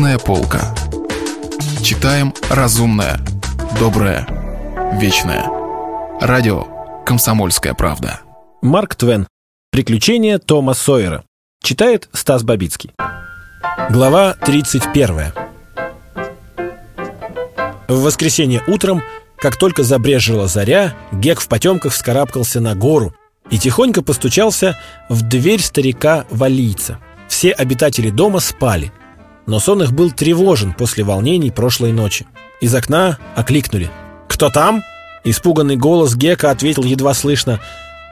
Книжная полка. Читаем разумное, доброе, вечное. Радио «Комсомольская правда». Марк Твен. Приключения Тома Сойера. Читает Стас Бабицкий. Глава 31. В воскресенье утром, как только забрежила заря, Гек в потемках вскарабкался на гору и тихонько постучался в дверь старика Валийца. Все обитатели дома спали, но сон их был тревожен после волнений прошлой ночи. Из окна окликнули. «Кто там?» Испуганный голос Гека ответил едва слышно.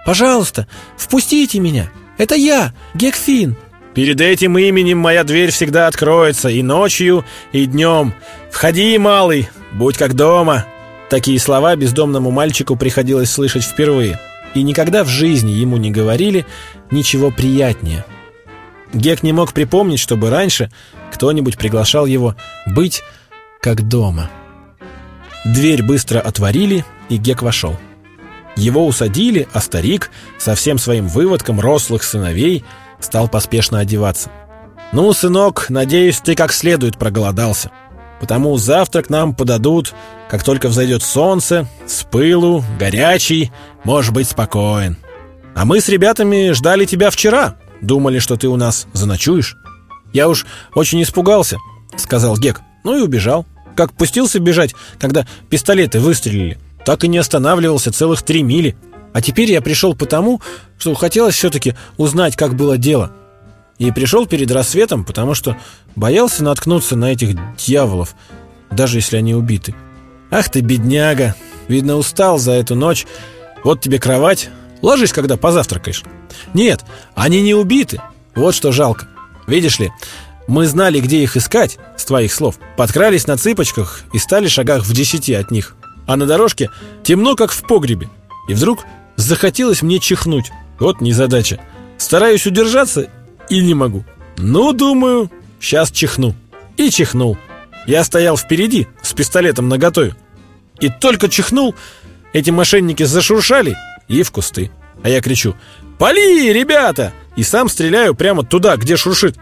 «Пожалуйста, впустите меня! Это я, Гекфин!» «Перед этим именем моя дверь всегда откроется и ночью, и днем. Входи, малый, будь как дома!» Такие слова бездомному мальчику приходилось слышать впервые. И никогда в жизни ему не говорили ничего приятнее. Гек не мог припомнить, чтобы раньше кто-нибудь приглашал его быть как дома. Дверь быстро отворили, и Гек вошел. Его усадили, а старик со всем своим выводком рослых сыновей стал поспешно одеваться. «Ну, сынок, надеюсь, ты как следует проголодался. Потому завтрак нам подадут, как только взойдет солнце, с пылу, горячий, можешь быть спокоен. А мы с ребятами ждали тебя вчера, думали, что ты у нас заночуешь». «Я уж очень испугался», — сказал Гек, ну и убежал. Как пустился бежать, когда пистолеты выстрелили, так и не останавливался целых три мили. А теперь я пришел потому, что хотелось все-таки узнать, как было дело. И пришел перед рассветом, потому что боялся наткнуться на этих дьяволов, даже если они убиты. Ах ты, бедняга! Видно, устал за эту ночь. Вот тебе кровать. Ложись, когда позавтракаешь. Нет, они не убиты. Вот что жалко. Видишь ли, мы знали, где их искать, с твоих слов. Подкрались на цыпочках и стали шагах в десяти от них. А на дорожке темно, как в погребе. И вдруг захотелось мне чихнуть. Вот незадача. Стараюсь удержаться и не могу. Ну, думаю, сейчас чихну. И чихнул. Я стоял впереди с пистолетом наготове. И только чихнул, эти мошенники зашуршали и в кусты. А я кричу «Пали, ребята!» И сам стреляю прямо туда, где шуршит.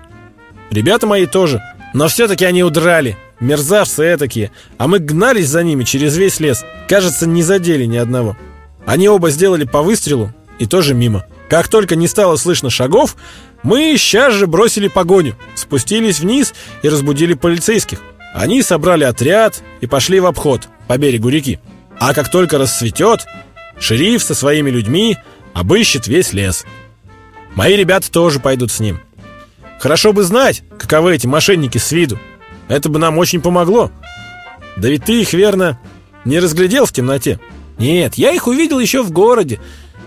Ребята мои тоже. Но все-таки они удрали. Мерзавцы этакие. А мы гнались за ними через весь лес. Кажется, не задели ни одного. Они оба сделали по выстрелу и тоже мимо. Как только не стало слышно шагов, мы сейчас же бросили погоню, спустились вниз и разбудили полицейских. Они собрали отряд и пошли в обход по берегу реки. А как только расцветет, шериф со своими людьми обыщет весь лес. Мои ребята тоже пойдут с ним. Хорошо бы знать, каковы эти мошенники с виду. Это бы нам очень помогло. Да ведь ты их, верно, не разглядел в темноте? Нет, я их увидел еще в городе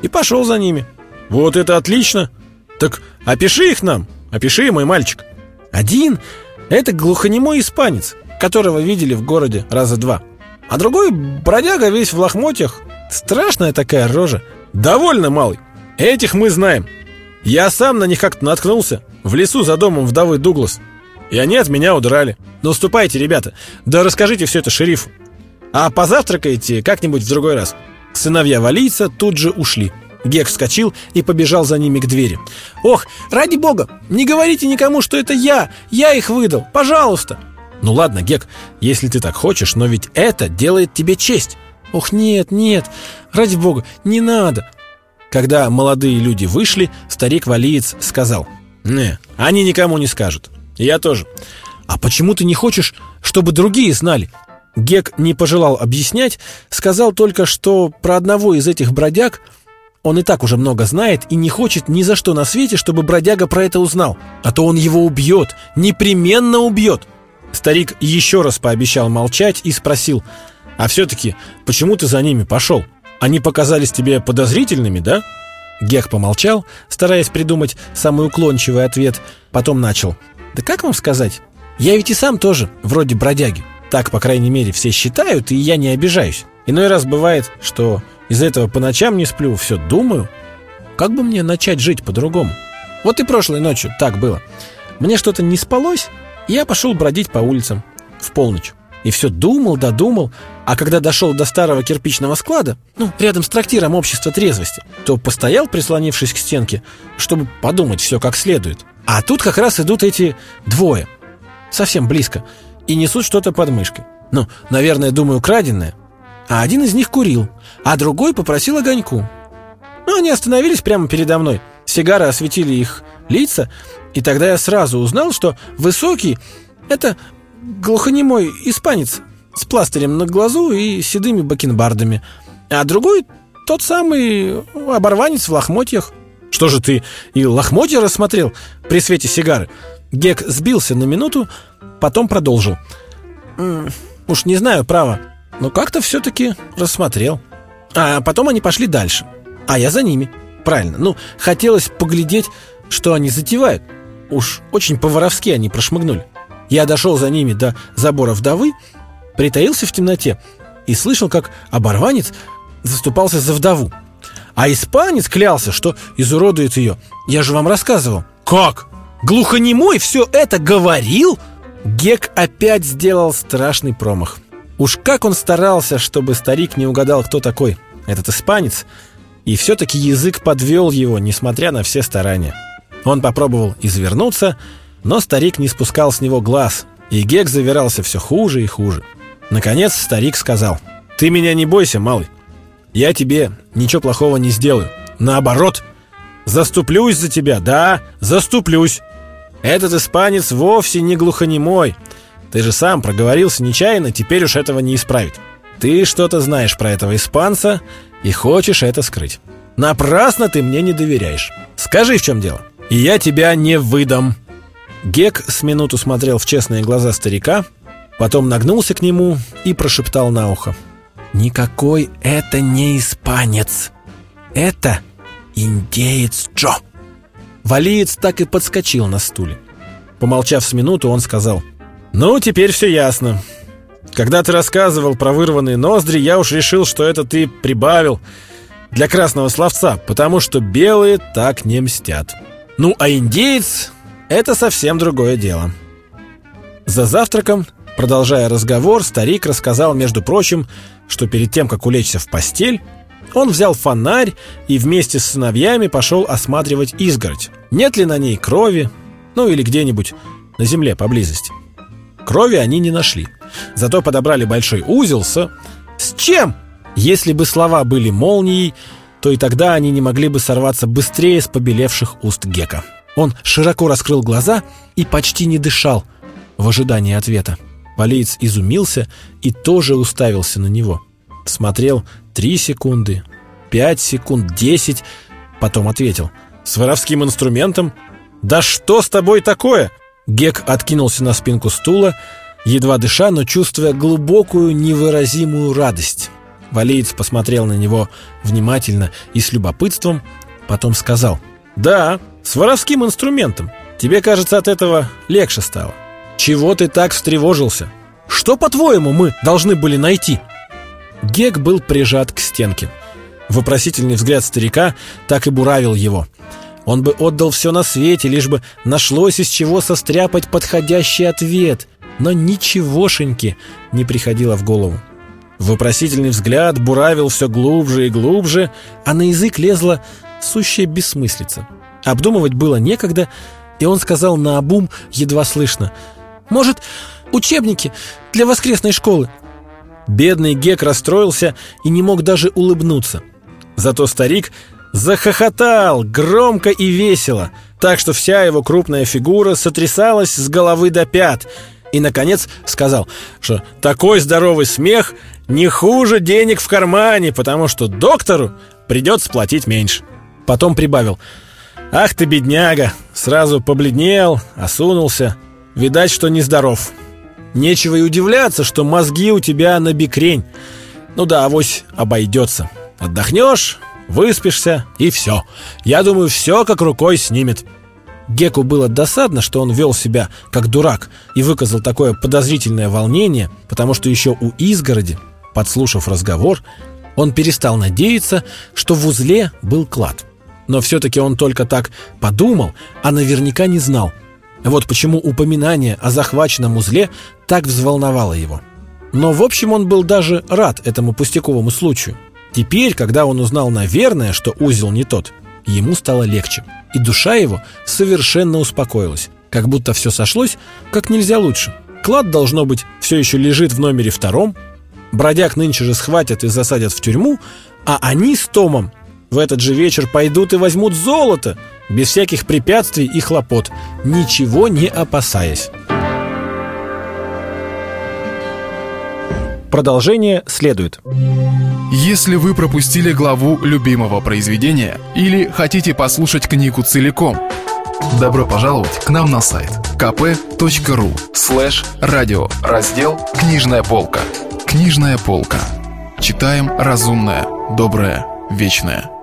и пошел за ними. Вот это отлично. Так опиши их нам, опиши, мой мальчик. Один — это глухонемой испанец, которого видели в городе раза два. А другой — бродяга весь в лохмотьях. Страшная такая рожа. Довольно, малый. Этих мы знаем. Я сам на них как-то наткнулся в лесу за домом вдовы Дуглас. И они от меня удрали. Ну, ступайте, ребята, да расскажите все это шерифу. А позавтракайте как-нибудь в другой раз. Сыновья валийца тут же ушли. Гек вскочил и побежал за ними к двери. «Ох, ради бога, не говорите никому, что это я! Я их выдал! Пожалуйста!» «Ну ладно, Гек, если ты так хочешь, но ведь это делает тебе честь!» «Ох, нет, нет, ради бога, не надо!» Когда молодые люди вышли, старик-валиец сказал «Не, они никому не скажут. Я тоже. А почему ты не хочешь, чтобы другие знали?» Гек не пожелал объяснять, сказал только, что про одного из этих бродяг он и так уже много знает и не хочет ни за что на свете, чтобы бродяга про это узнал. А то он его убьет, непременно убьет. Старик еще раз пообещал молчать и спросил, «А все-таки, почему ты за ними пошел?» Они показались тебе подозрительными, да?» Гех помолчал, стараясь придумать самый уклончивый ответ, потом начал. «Да как вам сказать? Я ведь и сам тоже вроде бродяги. Так, по крайней мере, все считают, и я не обижаюсь. Иной раз бывает, что из-за этого по ночам не сплю, все думаю. Как бы мне начать жить по-другому? Вот и прошлой ночью так было. Мне что-то не спалось, и я пошел бродить по улицам в полночь. И все думал, додумал, а когда дошел до старого кирпичного склада, ну, рядом с трактиром общества трезвости, то постоял, прислонившись к стенке, чтобы подумать все как следует. А тут как раз идут эти двое. совсем близко, и несут что-то под мышкой. Ну, наверное, думаю, краденое. А один из них курил, а другой попросил огоньку. Ну, они остановились прямо передо мной. Сигары осветили их лица, и тогда я сразу узнал, что высокий — это глухонемой испанец с пластырем на глазу и седыми бакенбардами, а другой — тот самый оборванец в лохмотьях. Что же ты и лохмотья рассмотрел при свете сигары? Гек сбился на минуту, потом продолжил. «Уж не знаю, право, но как-то все-таки рассмотрел. А потом они пошли дальше, а я за ними. Правильно, ну, хотелось поглядеть, что они затевают. Уж очень по-воровски они прошмыгнули. Я дошел за ними до забора вдовы, притаился в темноте и слышал, как оборванец заступался за вдову. А испанец клялся, что изуродует ее. Я же вам рассказывал. Как? Глухонемой все это говорил? Гек опять сделал страшный промах. Уж как он старался, чтобы старик не угадал, кто такой этот испанец, и все-таки язык подвел его, несмотря на все старания. Он попробовал извернуться, но старик не спускал с него глаз, и Гек завирался все хуже и хуже. Наконец старик сказал, «Ты меня не бойся, малый. Я тебе ничего плохого не сделаю. Наоборот, заступлюсь за тебя, да, заступлюсь. Этот испанец вовсе не глухонемой. Ты же сам проговорился нечаянно, теперь уж этого не исправить. Ты что-то знаешь про этого испанца и хочешь это скрыть. Напрасно ты мне не доверяешь. Скажи, в чем дело, и я тебя не выдам». Гек с минуту смотрел в честные глаза старика, потом нагнулся к нему и прошептал на ухо. «Никакой это не испанец. Это индеец Джо». Валиец так и подскочил на стуле. Помолчав с минуту, он сказал, «Ну, теперь все ясно. Когда ты рассказывал про вырванные ноздри, я уж решил, что это ты прибавил для красного словца, потому что белые так не мстят. Ну, а индеец — это совсем другое дело». За завтраком, продолжая разговор, старик рассказал, между прочим, что перед тем, как улечься в постель, он взял фонарь и вместе с сыновьями пошел осматривать изгородь. Нет ли на ней крови, ну или где-нибудь на земле поблизости. Крови они не нашли. Зато подобрали большой узел с... С чем? Если бы слова были молнией, то и тогда они не могли бы сорваться быстрее с побелевших уст Гека. Он широко раскрыл глаза и почти не дышал в ожидании ответа. Валиец изумился и тоже уставился на него. Смотрел три секунды, пять секунд, десять, потом ответил. «С воровским инструментом? Да что с тобой такое?» Гек откинулся на спинку стула, едва дыша, но чувствуя глубокую невыразимую радость. Валиец посмотрел на него внимательно и с любопытством, потом сказал «Да, с воровским инструментом. Тебе, кажется, от этого легче стало. Чего ты так встревожился? Что, по-твоему, мы должны были найти?» Гек был прижат к стенке. Вопросительный взгляд старика так и буравил его. Он бы отдал все на свете, лишь бы нашлось из чего состряпать подходящий ответ. Но ничегошеньки не приходило в голову. Вопросительный взгляд буравил все глубже и глубже, а на язык лезла сущая бессмыслица. Обдумывать было некогда, и он сказал наобум едва слышно. «Может, учебники для воскресной школы?» Бедный Гек расстроился и не мог даже улыбнуться. Зато старик захохотал громко и весело, так что вся его крупная фигура сотрясалась с головы до пят, и, наконец, сказал, что такой здоровый смех не хуже денег в кармане, потому что доктору придется платить меньше. Потом прибавил, «Ах ты, бедняга!» Сразу побледнел, осунулся. Видать, что нездоров. Нечего и удивляться, что мозги у тебя на бикрень. Ну да, авось обойдется. Отдохнешь, выспишься и все. Я думаю, все как рукой снимет. Геку было досадно, что он вел себя как дурак и выказал такое подозрительное волнение, потому что еще у изгороди, подслушав разговор, он перестал надеяться, что в узле был клад. Но все-таки он только так подумал, а наверняка не знал. Вот почему упоминание о захваченном узле так взволновало его. Но в общем он был даже рад этому пустяковому случаю. Теперь, когда он узнал, наверное, что узел не тот, ему стало легче, и душа его совершенно успокоилась. Как будто все сошлось как нельзя лучше. Клад, должно быть, все еще лежит в номере втором. Бродяг нынче же схватят и засадят в тюрьму, а они с Томом в этот же вечер пойдут и возьмут золото, без всяких препятствий и хлопот, ничего не опасаясь. Продолжение следует. Если вы пропустили главу любимого произведения или хотите послушать книгу целиком, добро пожаловать к нам на сайт kp.ru слэш радио раздел «Книжная полка». Книжная полка. Читаем разумное, доброе, вечное.